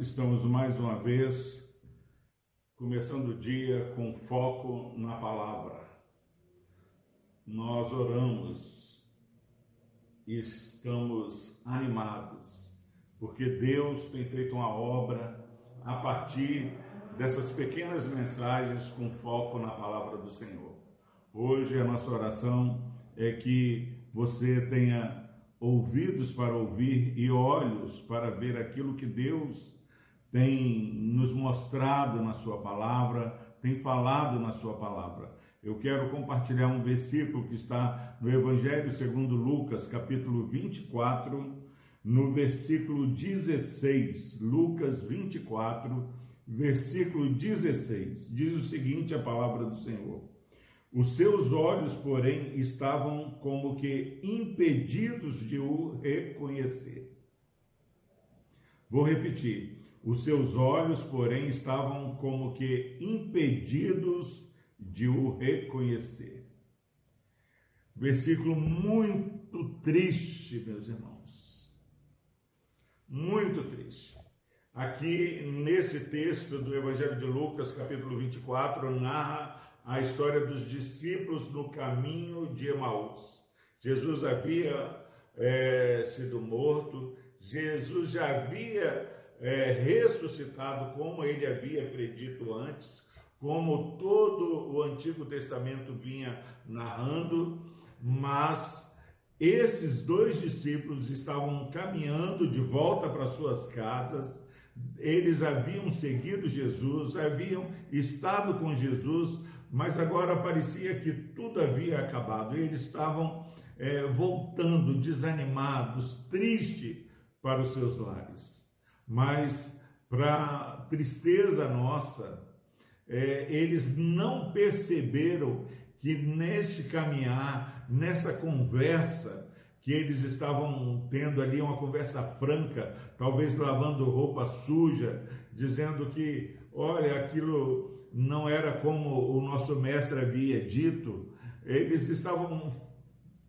estamos mais uma vez começando o dia com foco na palavra. Nós oramos e estamos animados, porque Deus tem feito uma obra a partir dessas pequenas mensagens com foco na palavra do Senhor. Hoje a nossa oração é que você tenha ouvidos para ouvir e olhos para ver aquilo que Deus tem nos mostrado na Sua palavra, tem falado na Sua palavra. Eu quero compartilhar um versículo que está no Evangelho segundo Lucas, capítulo 24, no versículo 16. Lucas 24, versículo 16. Diz o seguinte a palavra do Senhor. Os seus olhos, porém, estavam como que impedidos de o reconhecer. Vou repetir. Os seus olhos, porém, estavam como que impedidos de o reconhecer. Versículo muito triste, meus irmãos. Muito triste. Aqui nesse texto do Evangelho de Lucas, capítulo 24, narra a história dos discípulos no caminho de Emaús. Jesus havia é, sido morto, Jesus já havia é, ressuscitado, como ele havia predito antes, como todo o Antigo Testamento vinha narrando, mas esses dois discípulos estavam caminhando de volta para suas casas, eles haviam seguido Jesus, haviam estado com Jesus, mas agora parecia que tudo havia acabado. Eles estavam é, voltando desanimados, tristes para os seus lares. Mas, para tristeza nossa, é, eles não perceberam que neste caminhar, nessa conversa, que eles estavam tendo ali uma conversa franca, talvez lavando roupa suja, dizendo que, olha, aquilo não era como o nosso mestre havia dito, eles estavam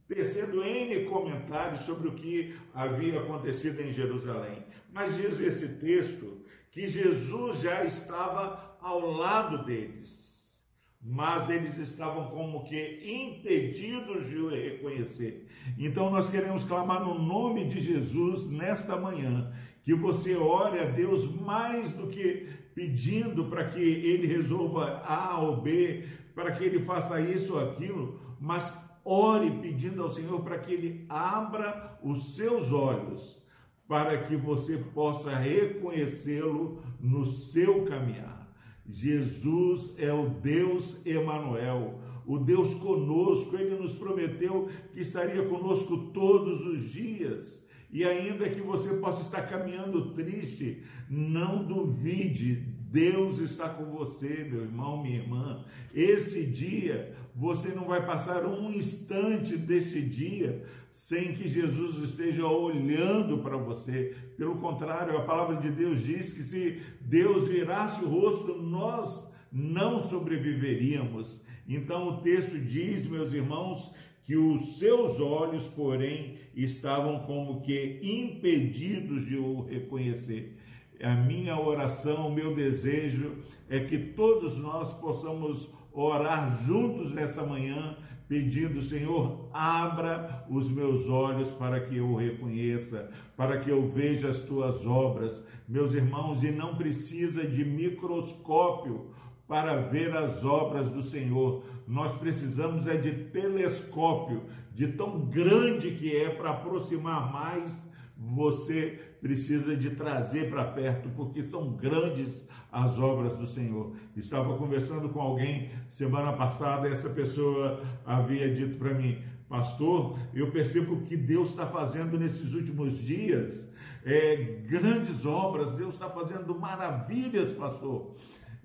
tecendo N comentários sobre o que havia acontecido em Jerusalém. Mas diz esse texto que Jesus já estava ao lado deles, mas eles estavam como que impedidos de o reconhecer. Então nós queremos clamar no nome de Jesus nesta manhã, que você ore a Deus mais do que pedindo para que ele resolva A ou B, para que ele faça isso ou aquilo, mas ore pedindo ao Senhor para que ele abra os seus olhos, para que você possa reconhecê-lo no seu caminhar. Jesus é o Deus Emanuel, o Deus conosco, ele nos prometeu que estaria conosco todos os dias. E ainda que você possa estar caminhando triste, não duvide, Deus está com você, meu irmão, minha irmã. Esse dia, você não vai passar um instante deste dia sem que Jesus esteja olhando para você. Pelo contrário, a palavra de Deus diz que se Deus virasse o rosto, nós não sobreviveríamos. Então o texto diz, meus irmãos, que os seus olhos, porém, estavam como que impedidos de o reconhecer. A minha oração, o meu desejo é que todos nós possamos orar juntos nessa manhã, pedindo, Senhor, abra os meus olhos para que eu reconheça, para que eu veja as tuas obras, meus irmãos, e não precisa de microscópio para ver as obras do Senhor. Nós precisamos é de telescópio, de tão grande que é para aproximar mais, você precisa de trazer para perto, porque são grandes as obras do Senhor. Estava conversando com alguém semana passada, essa pessoa havia dito para mim, pastor, eu percebo que Deus está fazendo nesses últimos dias é, grandes obras, Deus está fazendo maravilhas, pastor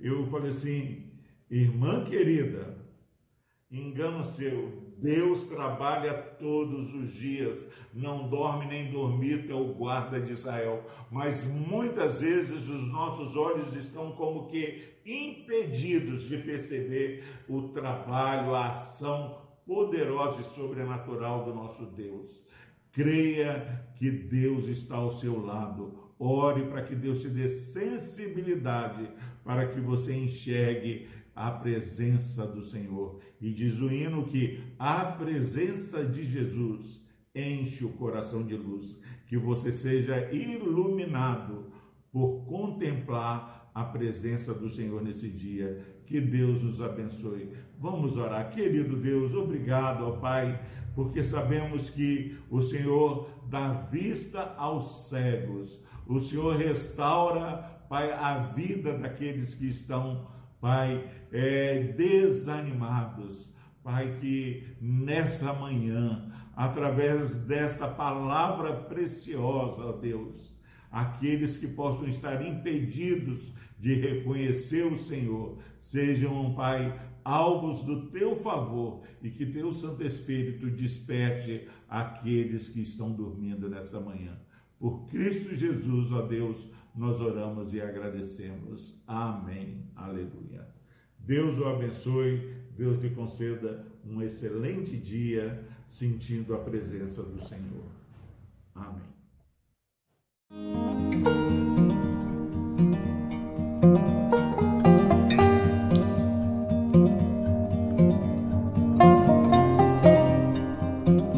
eu falei assim, irmã querida, engano seu, Deus trabalha todos os dias, não dorme nem dormita o guarda de Israel, mas muitas vezes os nossos olhos estão como que impedidos de perceber o trabalho, a ação poderosa e sobrenatural do nosso Deus. Creia que Deus está ao seu lado. Ore para que Deus te dê sensibilidade para que você enxergue a presença do Senhor. E diz o hino que a presença de Jesus enche o coração de luz, que você seja iluminado por contemplar a presença do Senhor nesse dia. Que Deus nos abençoe. Vamos orar. Querido Deus, obrigado, ó Pai, porque sabemos que o Senhor dá vista aos cegos. O Senhor restaura, Pai, a vida daqueles que estão, Pai, é, desanimados. Pai, que nessa manhã, através desta palavra preciosa, ó Deus, aqueles que possam estar impedidos de reconhecer o Senhor, sejam, Pai, alvos do teu favor e que teu Santo Espírito desperte aqueles que estão dormindo nessa manhã. Por Cristo Jesus, ó Deus, nós oramos e agradecemos. Amém. Aleluia. Deus o abençoe, Deus lhe conceda um excelente dia sentindo a presença do Senhor. Amém.